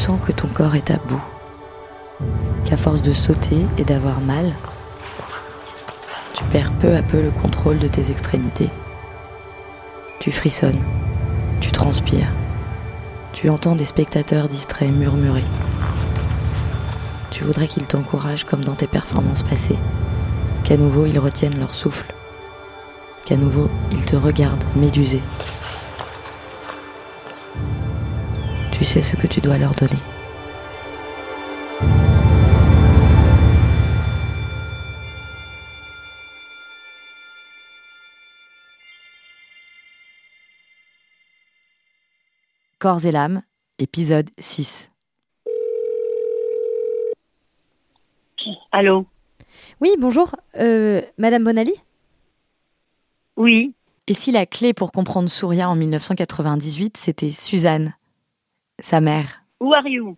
sens que ton corps est à bout, qu'à force de sauter et d'avoir mal, tu perds peu à peu le contrôle de tes extrémités. Tu frissonnes, tu transpires, tu entends des spectateurs distraits murmurer. Tu voudrais qu'ils t'encouragent comme dans tes performances passées, qu'à nouveau ils retiennent leur souffle, qu'à nouveau ils te regardent médusé. Tu sais ce que tu dois leur donner. Corps et l'âme, épisode 6. Allô Oui, bonjour. Euh, Madame Bonali Oui, Et si la clé pour comprendre Souria en 1998, c'était Suzanne, sa mère who are you?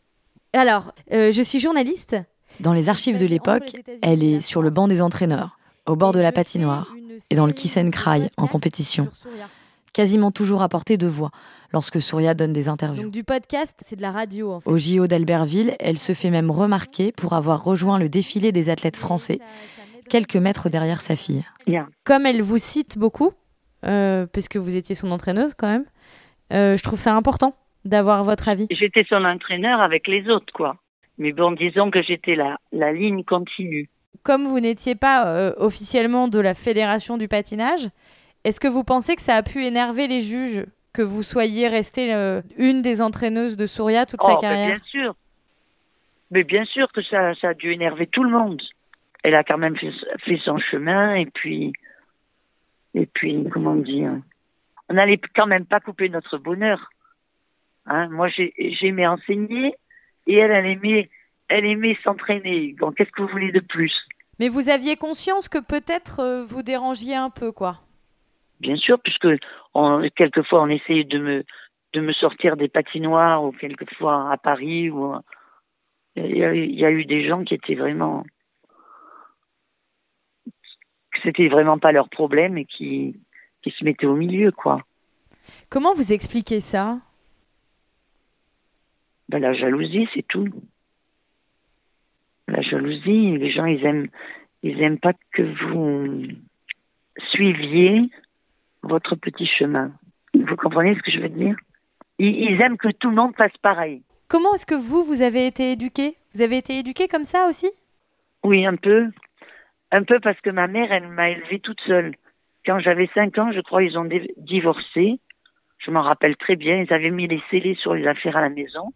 Alors, euh, je suis journaliste. Dans les archives de l'époque, elle est sur le banc des entraîneurs, au bord de la patinoire, et dans le kiss and cry en compétition. quasiment toujours à portée de voix lorsque Souria donne des interviews. Donc du podcast, c'est de la radio en fait. Au JO d'Albertville, elle se fait même remarquer pour avoir rejoint le défilé des athlètes français, quelques mètres derrière sa fille. Comme elle vous cite beaucoup, euh, puisque vous étiez son entraîneuse quand même, euh, je trouve ça important d'avoir votre avis. J'étais son entraîneur avec les autres, quoi. Mais bon, disons que j'étais la, la ligne continue. Comme vous n'étiez pas euh, officiellement de la fédération du patinage, est-ce que vous pensez que ça a pu énerver les juges que vous soyez restée euh, une des entraîneuses de Souria toute sa oh, ben, carrière? bien sûr. Mais bien sûr que ça, ça a dû énerver tout le monde. Elle a quand même fait, fait son chemin et puis, et puis, comment dire, on n'allait quand même pas couper notre bonheur. Hein, moi, j'ai- j'aimais enseigner et elle, elle aimait, elle aimait s'entraîner. Donc, qu'est-ce que vous voulez de plus? Mais vous aviez conscience que peut-être euh, vous dérangiez un peu, quoi. Bien sûr, puisque on, quelquefois on essayait de me de me sortir des patinoires ou quelquefois à Paris ou il y, a, il y a eu des gens qui étaient vraiment que c'était vraiment pas leur problème et qui qui se mettaient au milieu quoi. Comment vous expliquez ça? Ben, la jalousie c'est tout. La jalousie, les gens ils aiment ils aiment pas que vous suiviez votre petit chemin. Vous comprenez ce que je veux dire? Ils, ils aiment que tout le monde fasse pareil. Comment est-ce que vous, vous avez été éduqué? Vous avez été éduqué comme ça aussi? Oui, un peu. Un peu parce que ma mère, elle m'a élevée toute seule. Quand j'avais cinq ans, je crois, ils ont divorcé. Je m'en rappelle très bien. Ils avaient mis les scellés sur les affaires à la maison.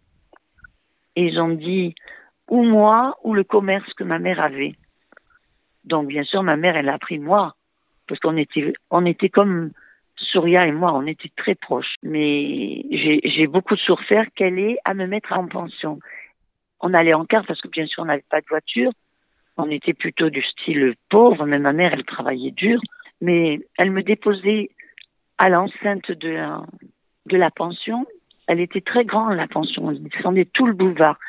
Et ils ont dit ou moi ou le commerce que ma mère avait. Donc, bien sûr, ma mère, elle a pris moi. Parce qu'on était, on était comme Souria et moi, on était très proches. Mais j'ai beaucoup souffert qu'elle ait à me mettre en pension. On allait en car parce que, bien sûr, on n'avait pas de voiture. On était plutôt du style pauvre, mais ma mère, elle travaillait dur. Mais elle me déposait à l'enceinte de de la pension. Elle était très grande, la pension. Elle descendait tout le boulevard.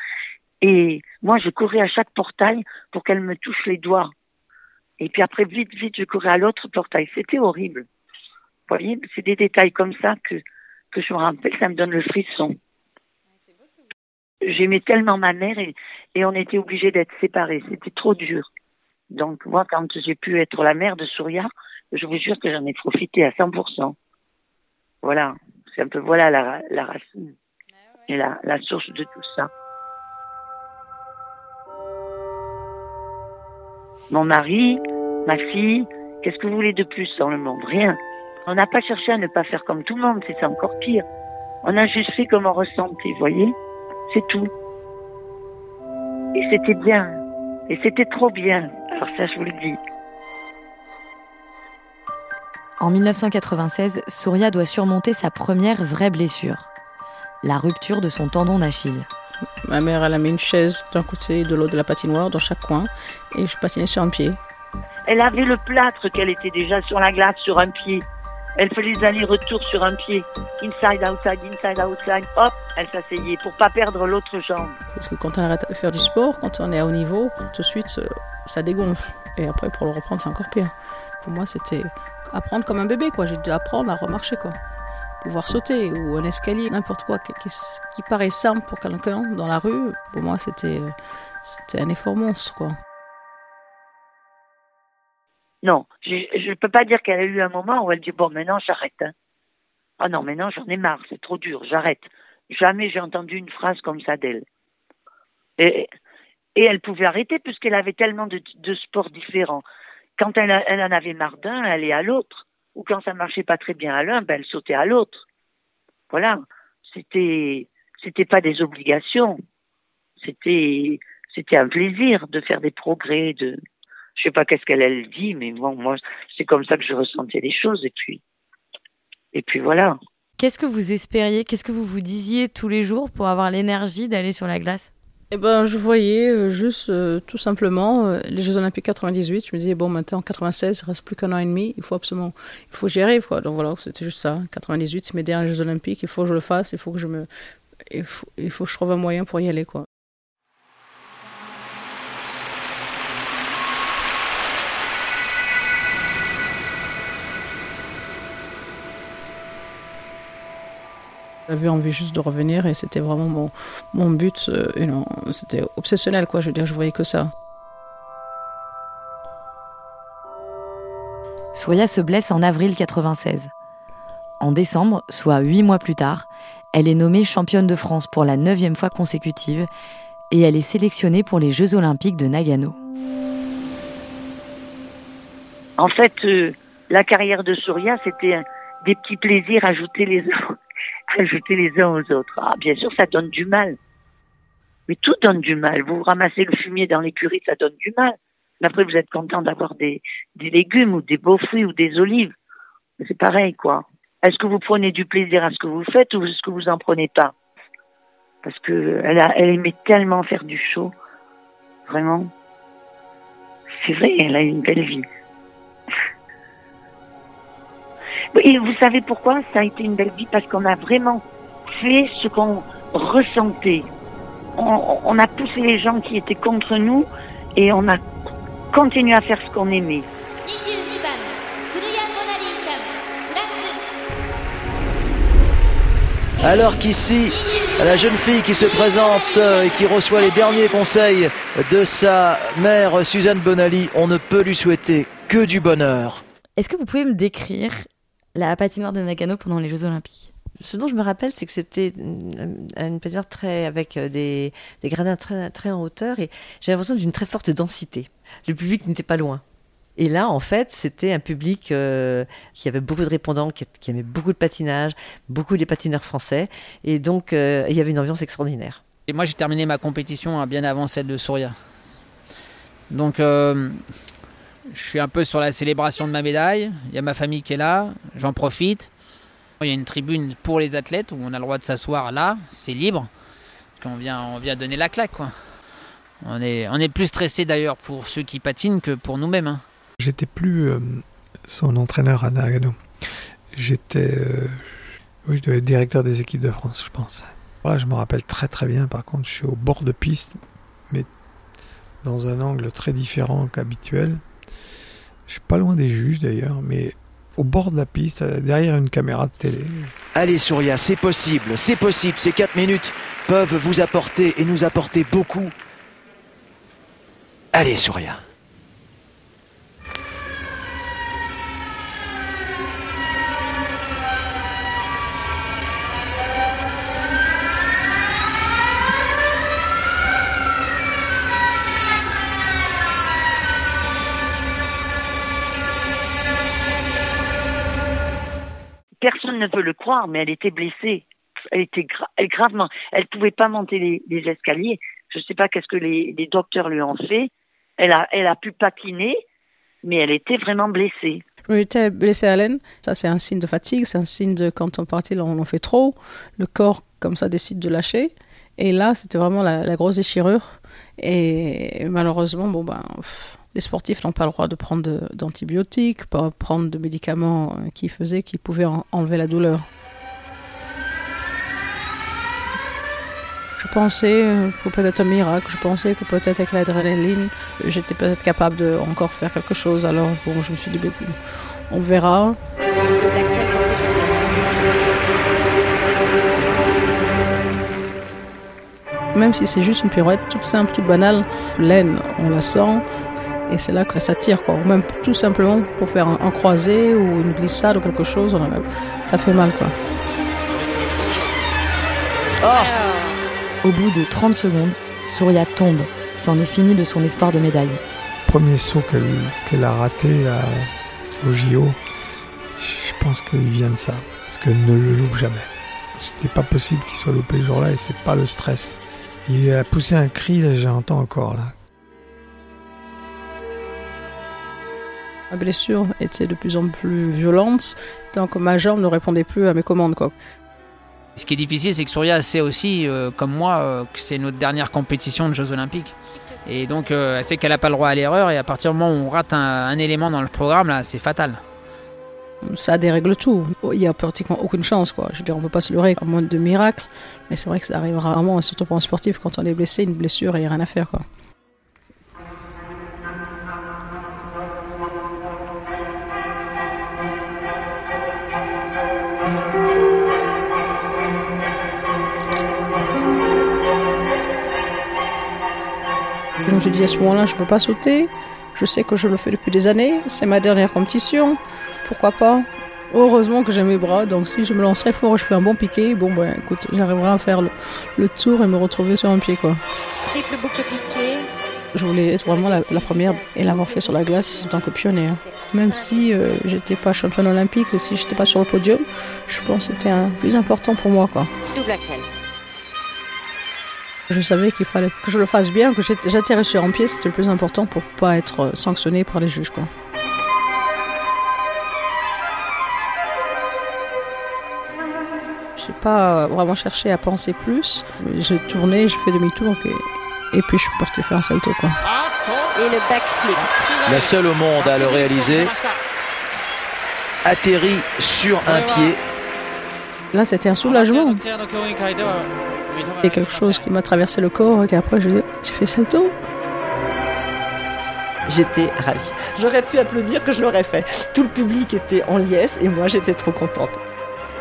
Et moi, je courais à chaque portail pour qu'elle me touche les doigts. Et puis après, vite, vite, je courais à l'autre portail. C'était horrible. Vous voyez, c'est des détails comme ça que, que je me rappelle, ça me donne le frisson. J'aimais tellement ma mère et, et on était obligés d'être séparés. C'était trop dur. Donc, moi, quand j'ai pu être la mère de Souria, je vous jure que j'en ai profité à 100%. Voilà. C'est un peu, voilà la, la racine et la, la source de tout ça. mon mari, ma fille. Qu'est-ce que vous voulez de plus dans le monde? Rien. On n'a pas cherché à ne pas faire comme tout le monde, c'est encore pire. On a juste fait comme on ressentait, vous voyez? C'est tout. Et c'était bien. Et c'était trop bien. Alors ça, je vous le dis. En 1996, Souria doit surmonter sa première vraie blessure, la rupture de son tendon d'Achille. Ma mère, elle a mis une chaise d'un côté et de l'autre de la patinoire, dans chaque coin, et je patinais sur un pied. Elle avait le plâtre qu'elle était déjà sur la glace sur un pied. Elle fait les allers-retours sur un pied. Inside, outside, inside, outside. Hop, elle s'asseyait pour pas perdre l'autre jambe. Parce que quand on arrête de faire du sport, quand on est à haut niveau, tout de suite, ça dégonfle. Et après, pour le reprendre, c'est encore pire. Pour moi, c'était apprendre comme un bébé, quoi. J'ai dû apprendre à remarcher, quoi. Pouvoir sauter ou un escalier, n'importe quoi qui, qui, paraît simple pour quelqu'un dans la rue. Pour moi, c'était c'était un effort monstre. Non, je ne peux pas dire qu'elle a eu un moment où elle dit bon maintenant j'arrête. Hein. Ah non, maintenant j'en ai marre, c'est trop dur, j'arrête. Jamais j'ai entendu une phrase comme ça d'elle. Et, et elle pouvait arrêter puisqu'elle avait tellement de sports différents. Quand elle, en avait marre d'un, elle allait à l'autre. Ou quand ça marchait pas très bien à l'un, ben elle sautait à l'autre. Voilà. C'était, c'était pas des obligations. C'était, c'était un plaisir de faire des progrès, de, je sais pas qu'est-ce qu'elle elle dit, mais bon, moi, c'est comme ça que je ressentais les choses, et puis, et puis voilà. Qu'est-ce que vous espériez, qu'est-ce que vous vous disiez tous les jours pour avoir l'énergie d'aller sur la glace? Eh ben, je voyais euh, juste euh, tout simplement euh, les Jeux Olympiques 98. Je me disais bon, maintenant en 96, il reste plus qu'un an et demi. Il faut absolument, il faut arrive quoi. Donc voilà, c'était juste ça. 98, c'est mes derniers Jeux Olympiques. Il faut que je le fasse. Il faut que je me, il faut, il faut que je trouve un moyen pour y aller quoi. J'avais envie juste de revenir et c'était vraiment mon, mon but. Euh, c'était obsessionnel, quoi. Je veux dire, je voyais que ça. Soya se blesse en avril 96. En décembre, soit huit mois plus tard, elle est nommée championne de France pour la neuvième fois consécutive et elle est sélectionnée pour les Jeux olympiques de Nagano. En fait, euh, la carrière de Souria, c'était des petits plaisirs ajoutés les uns ajouter les uns aux autres. Ah, bien sûr, ça donne du mal. Mais tout donne du mal. Vous ramassez le fumier dans l'écurie, ça donne du mal. Mais après, vous êtes content d'avoir des, des légumes ou des beaux fruits ou des olives. C'est pareil, quoi. Est-ce que vous prenez du plaisir à ce que vous faites ou est-ce que vous en prenez pas? Parce que elle, a, elle aimait tellement faire du show. Vraiment. C'est vrai, elle a une belle vie. Et vous savez pourquoi ça a été une belle vie? Parce qu'on a vraiment fait ce qu'on ressentait. On, a poussé les gens qui étaient contre nous et on a continué à faire ce qu'on aimait. Alors qu'ici, la jeune fille qui se présente euh, et qui reçoit les derniers conseils de sa mère Suzanne Bonali, on ne peut lui souhaiter que du bonheur. Est-ce que vous pouvez me décrire la patinoire de Nagano pendant les Jeux Olympiques ce dont je me rappelle, c'est que c'était une patinoire très, avec euh, des, des gradins très, très en hauteur et j'avais l'impression d'une très forte densité. Le public n'était pas loin. Et là, en fait, c'était un public euh, qui avait beaucoup de répondants, qui, aimait beaucoup de patinage, beaucoup des patineurs français. Et donc, euh, il y avait une ambiance extraordinaire. Et moi, j'ai terminé ma compétition hein, bien avant celle de Souria. Donc, je suis un peu sur la célébration de ma médaille. Il y a ma famille qui est là. J'en profite. Il y a une tribune pour les athlètes où on a le droit de s'asseoir là. C'est libre. Qu'on vient, on vient donner la claque. Quoi. On, est, on est plus stressé d'ailleurs pour ceux qui patinent que pour nous-mêmes. Hein. J'étais plus euh, son entraîneur à Nagano. J'étais. Euh, oui, je devais être directeur des équipes de France, je pense. je me rappelle très très bien. Par contre, je suis au bord de piste, mais dans un angle très différent qu'habituel. Je suis pas loin des juges d'ailleurs, mais au bord de la piste, derrière une caméra de télé. Allez Souria, c'est possible, c'est possible. Ces 4 minutes peuvent vous apporter et nous apporter beaucoup. Allez Souria. Personne ne veut le croire, mais elle était blessée. Elle était elle, gravement. Elle pouvait pas monter les, escaliers. Je sais pas qu'est-ce que les, docteurs lui ont fait. Elle a, elle a pu patiner, mais elle était vraiment blessée. J'étais blessée à laine. Ça, c'est un signe de fatigue. C'est un signe de quand on partit, on en fait trop. Le corps, comme ça, décide de lâcher. Et là, c'était vraiment la, la, grosse déchirure. Et malheureusement, bon, ben. Les sportifs n'ont pas le droit de prendre d'antibiotiques, pas prendre de médicaments euh, qui faisaient, qui pouvaient enlever la douleur. Je pensais euh, que peut-être un miracle, je pensais que peut-être avec l'adrénaline, j'étais peut-être capable de encore faire quelque chose. Alors bon, je me suis dit, ben, on verra. Même si c'est juste une pirouette toute simple, toute banale, laine, on la sent, et c'est là que ça tire, quoi. Ou même tout simplement pour faire un, croisé ou une glissade ou quelque chose, ça fait mal, quoi. Oh. Au bout de 30 secondes, Souria tombe. C'en est fini de son espoir de médaille. Premier saut qu'elle a raté là, au JO, je pense qu'il vient de ça. Parce qu'elle ne le loupe jamais. C'était pas possible qu'il soit loupé ce jour-là et c'est pas le stress. Il a poussé un cri, j'entends encore là. Ma blessure était de plus en plus violente, donc ma jambe ne répondait plus à mes commandes. Quoi. Ce qui est difficile, c'est que Surya sait aussi, euh, comme moi, euh, que c'est notre dernière compétition de Jeux Olympiques. Et donc, euh, elle sait qu'elle n'a pas le droit à l'erreur, et à partir du moment où on rate un, élément dans le programme, là, c'est fatal. Ça dérègle tout. Il n'y a pratiquement aucune chance. Quoi. Je veux dire, on ne peut pas se leurrer à moins de miracles, mais c'est vrai que ça arrive rarement, surtout pour un sportif, quand on est blessé, une blessure, il n'y a rien à faire. Quoi. Je me suis dit à ce moment-là, je ne peux pas sauter. Je sais que je le fais depuis des années. C'est ma dernière compétition. Pourquoi pas? Heureusement que j'ai mes bras, donc si je me lancerais fort et je fais un bon piqué, bon ben écoute, j'arriverai à faire le, tour et me retrouver sur un pied quoi. Triple boucle piqué. Je voulais être vraiment la, première et l'avoir fait sur la glace en tant que pionnière. Même si euh, j'étais pas championne olympique, si j'étais pas sur le podium, je pense que c'était un plus important pour moi quoi. Double. Je savais qu'il fallait que je le fasse bien, que j'atterrisse sur un pied, c'était le plus important pour pas être sanctionné par les juges. Quoi. J'ai pas vraiment cherché à penser plus. J'ai tourné, j'ai fait demi-tour et, puis je suis parti faire un salto. Quoi. Et le backflip. La seule au monde à le réaliser. Atterri sur un pied. Là, c'était un soulagement. Il y a quelque chose qui m'a traversé le corps et après j'ai fait salto. J'étais ravie. J'aurais pu applaudir que je l'aurais fait. Tout le public était en liesse et moi j'étais trop contente.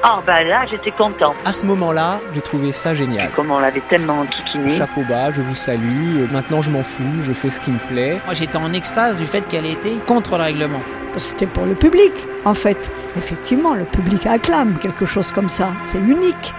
Ah bah là j'étais contente. À ce moment-là, j'ai trouvé ça génial. Comme on l'avait tellement kikiné. Chapeau bas, je vous salue. Maintenant je m'en fous, je fais ce qui me plaît. Moi j'étais en extase du fait qu'elle était contre le règlement. C'était pour le public en fait. Effectivement, le public acclame quelque chose comme ça. C'est unique.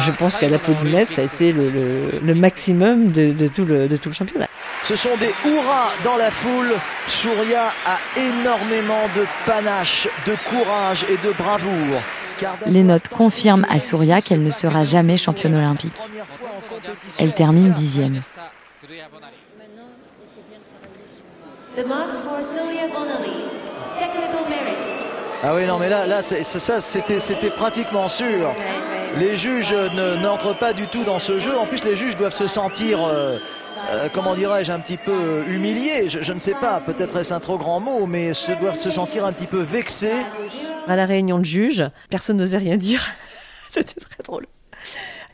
Je pense qu'à l'applaudimètre, ça a été le, maximum de, tout le, de tout le championnat. Ce sont des hurrahs dans la foule. Souria a énormément de panache, de courage et de bravoure. Les notes confirment à Souria qu'elle ne sera jamais championne olympique. Elle termine dixième. Ah oui, non, mais là, là ça, c'était pratiquement sûr. Les juges n'entrent pas du tout dans ce jeu. En plus, les juges doivent se sentir, euh, euh, comment dirais-je, un petit peu humiliés. Je, ne sais pas, peut-être est-ce un trop grand mot, mais se doivent se sentir un petit peu vexés. À la réunion de juges, personne n'osait rien dire. c'était très drôle.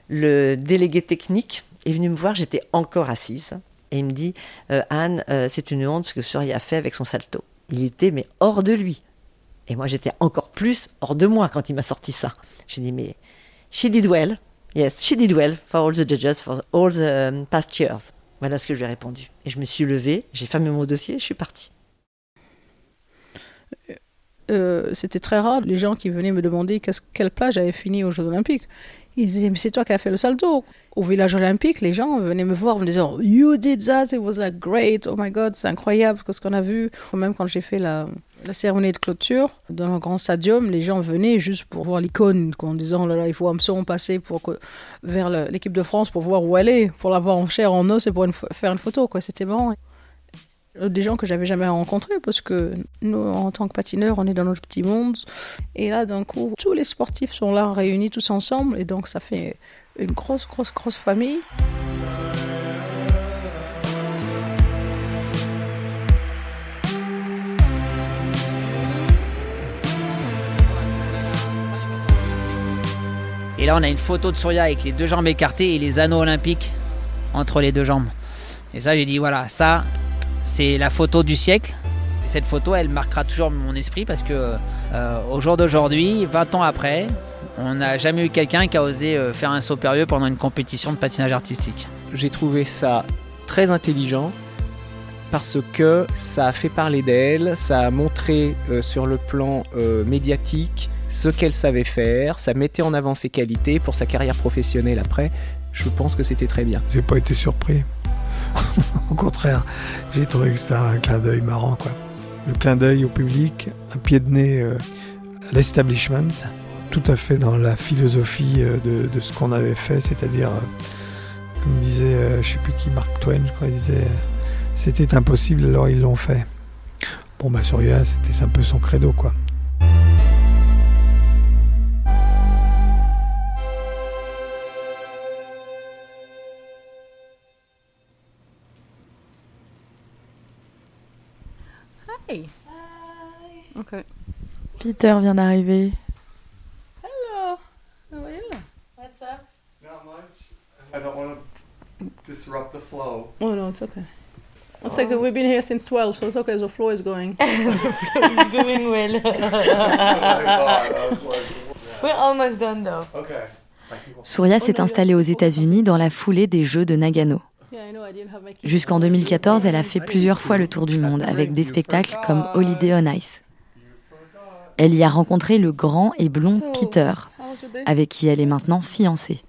Le délégué technique est venu me voir, j'étais encore assise. Et il me dit, euh, Anne, c'est une honte ce que Surya a fait avec son salto. Il était mais hors de lui. Et moi, j'étais encore plus hors de moi quand il m'a sorti ça. Je dit, mais she did well. Yes, she did well for all the judges, for all the um, past years. Voilà ce que je lui ai répondu. Et je me suis levée, j'ai fermé mon dossier, je suis partie. Euh, c'était très rare les gens qui venaient me demander quelle place j'avais fini aux Jeux Olympiques. Ils disaient, mais c'est toi qui as fait le salto. Au village olympique, les gens venaient me voir en me disant, You did that, it was like great, oh my god, c'est incroyable ce qu'on a vu. Même quand j'ai fait la, la cérémonie de clôture dans le grand stadium, les gens venaient juste pour voir l'icône, en disant, là là, il faut absolument passer pour vers l'équipe de France pour voir où elle est, pour la voir en chair, en os et pour faire une photo. C'était marrant. Euh, Des gens que j'avais jamais rencontrés parce que nous, en tant que patineurs, on est dans notre petit monde. Et là, d'un coup, tous les sportifs sont là réunis tous ensemble et donc ça fait une grosse, grosse, grosse famille. Et là, on a une photo de Surya avec les deux jambes écartées et les anneaux olympiques entre les deux jambes. Et ça, j'ai dit, voilà, ça, c'est la photo du siècle. Et cette photo, elle marquera toujours mon esprit parce que euh, au jour d'aujourd'hui, 20 ans après, on n'a jamais eu quelqu'un qui a osé euh, faire un saut périlleux pendant une compétition de patinage artistique. J'ai trouvé ça très intelligent parce que ça a fait parler d'elle, ça a montré euh, sur le plan médiatique ce qu'elle savait faire, ça mettait en avant ses qualités pour sa carrière professionnelle après. Je pense que c'était très bien. J'ai pas été surpris. Au contraire, j'ai trouvé que c'était un clin d'œil marrant, quoi. Le clin d'œil au public, un pied de nez euh, à l'establishment, tout à fait dans la philosophie euh, de, ce qu'on avait fait, c'est-à-dire, euh, comme disait, je sais plus qui, Mark Twain, je crois, il disait, c'était impossible, alors ils l'ont fait. Bon, bah, c'était un peu son credo, quoi. Peter vient d'arriver. Hello. How are you? What's up? Not much. I don't want to disrupt the flow. Oh no, it's okay. It's like we've been here since 12, so it's okay. The flow is going. It's going well. We're almost done though. Okay. Surya s'est installée aux États-Unis dans la foulée des Jeux de Nagano. Jusqu'en 2014, elle a fait plusieurs fois le tour du monde avec des spectacles comme Holiday on Ice. Elle y a rencontré le grand et blond Peter, avec qui elle est maintenant fiancée.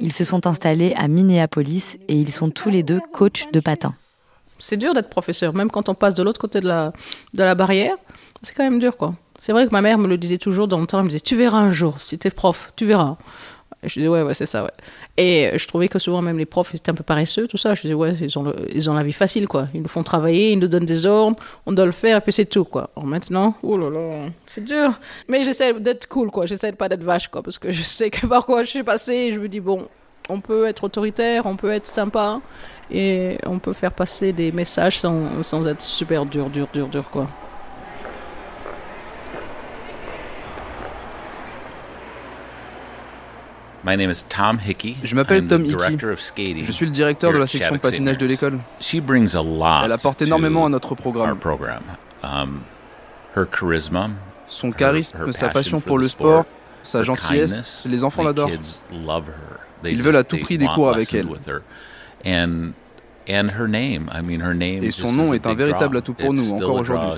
Ils se sont installés à Minneapolis et ils sont tous les deux coachs de patin. C'est dur d'être professeur, même quand on passe de l'autre côté de la, de la barrière. C'est quand même dur, quoi. C'est vrai que ma mère me le disait toujours dans le temps. Elle me disait Tu verras un jour, si t'es prof, tu verras. Je disais Ouais, ouais, c'est ça, ouais. Et je trouvais que souvent, même les profs étaient un peu paresseux, tout ça. Je disais Ouais, ils ont, ils ont la vie facile, quoi. Ils nous font travailler, ils nous donnent des ordres, on doit le faire, et puis c'est tout, quoi. Alors maintenant, oh là là, c'est dur. Mais j'essaie d'être cool, quoi. J'essaie de pas d'être vache, quoi, parce que je sais que par quoi je suis passée, je me dis Bon, on peut être autoritaire, on peut être sympa, et on peut faire passer des messages sans, sans être super dur, dur, dur, dur, quoi. My name is Tom Hickey. Je m'appelle Tom Hickey. Je suis le directeur de la section Shattuck patinage de l'école. She brings a lot Elle apporte énormément à notre our programme. program. Um, her charisma, Son her- charisme, sa passion pour le sport, sa gentillesse, kindness, les enfants l'adorent. Ils veulent à tout prix des cours avec elle. with her. And and her name, I mean her name Et son nom est un véritable draw. atout pour nous, encore aujourd'hui.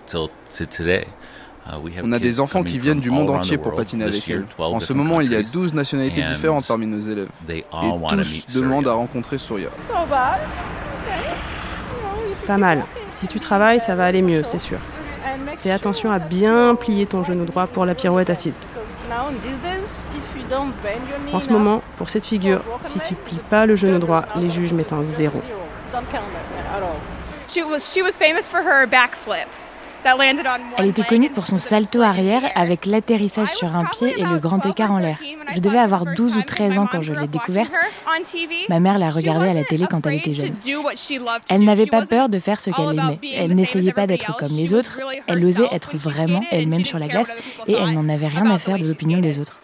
Uh, On a des enfants qui viennent du monde entier pour patiner avec elle. 12 En ce moment, il y a countries. 12 nationalités différentes parmi nos élèves. They Et tous demandent à rencontrer Surya. Pas mal. Si tu travailles, ça va aller mieux, c'est sûr. Fais attention à bien plier ton genou droit pour la pirouette assise. En ce moment, pour cette figure, si tu plies pas le genou droit, les juges mettent un zéro. She was she was famous for her backflip Elle était connue pour son salto arrière avec l'atterrissage sur un pied et le grand écart en l'air. Je devais avoir 12 ou 13 ans quand je l'ai découverte. on TV. Ma mère la regardait à la télé quand elle était jeune. Elle n'avait pas peur de faire ce qu'elle aimait. Elle n'essayait pas d'être comme les autres. Elle osait être vraiment elle-même sur la glace et elle n'en avait rien à faire de l'opinion des autres.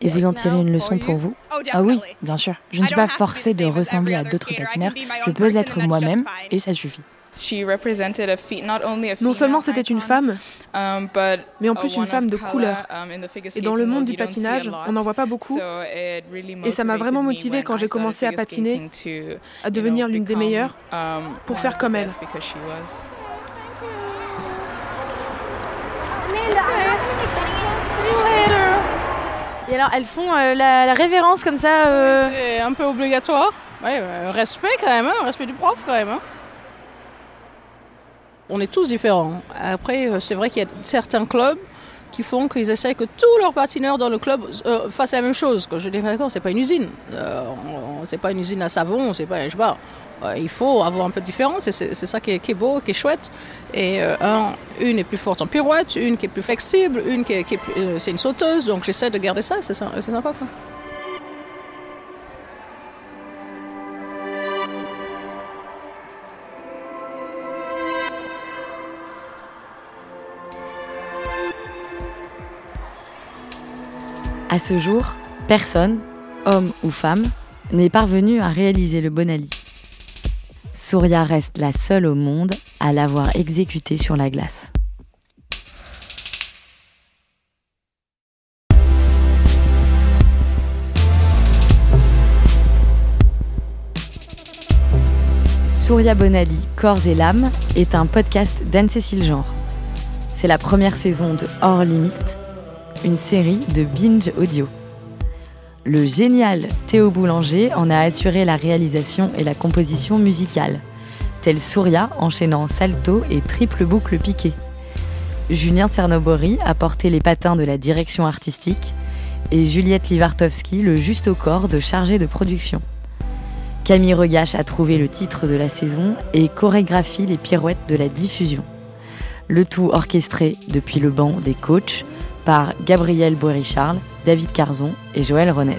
Et vous en tirez une leçon pour vous? Ah oui, bien sûr. Je ne suis pas forcée de ressembler à d'autres patineurs. Je peux être moi-même et ça suffit. Non seulement c'était une femme, mais en plus une femme de couleur. Et dans le monde du patinage, on n'en voit pas beaucoup. Et ça m'a vraiment motivée quand j'ai commencé à patiner, à devenir l'une des meilleures, pour faire comme elle. Et alors, elles font la, la, révérence comme ça C'est un peu obligatoire. Ouais, respect quand même, hein, respect du prof quand même. Hein. On est tous différents. Après, c'est vrai qu'il y a certains clubs qui font qu'ils essayent que tous leurs patineurs dans le club euh, fassent la même chose. je dis, d'accord, c'est pas une usine. Euh, c'est pas une usine à savon, c'est pas, je sais pas. Euh, il faut avoir un peu de différence c'est ça qui est, beau, qui est chouette. Et un, une est plus forte en pirouette, une qui est plus flexible, une qui est, qui est c'est une sauteuse. Donc j'essaie de garder ça, c'est sympa quoi. À ce jour, personne, homme ou femme, n'est parvenu à réaliser le Bonali. Souria reste la seule au monde à l'avoir exécuté sur la glace. Souria Bonali, Corps et l'âme est un podcast d'Anne-Cécile Genre. C'est la première saison de Hors Limite une série de binge audio. Le génial Théo Boulanger en a assuré la réalisation et la composition musicale, tel Souria enchaînant salto et triple boucle piquée. Julien Cernobori a porté les patins de la direction artistique et Juliette Livartowski le juste au corps de chargé de production. Camille Regache a trouvé le titre de la saison et chorégraphie les pirouettes de la diffusion. Le tout orchestré depuis le banc des coachs, par Gabriel Bory-Charles, David Carzon et Joël Renez.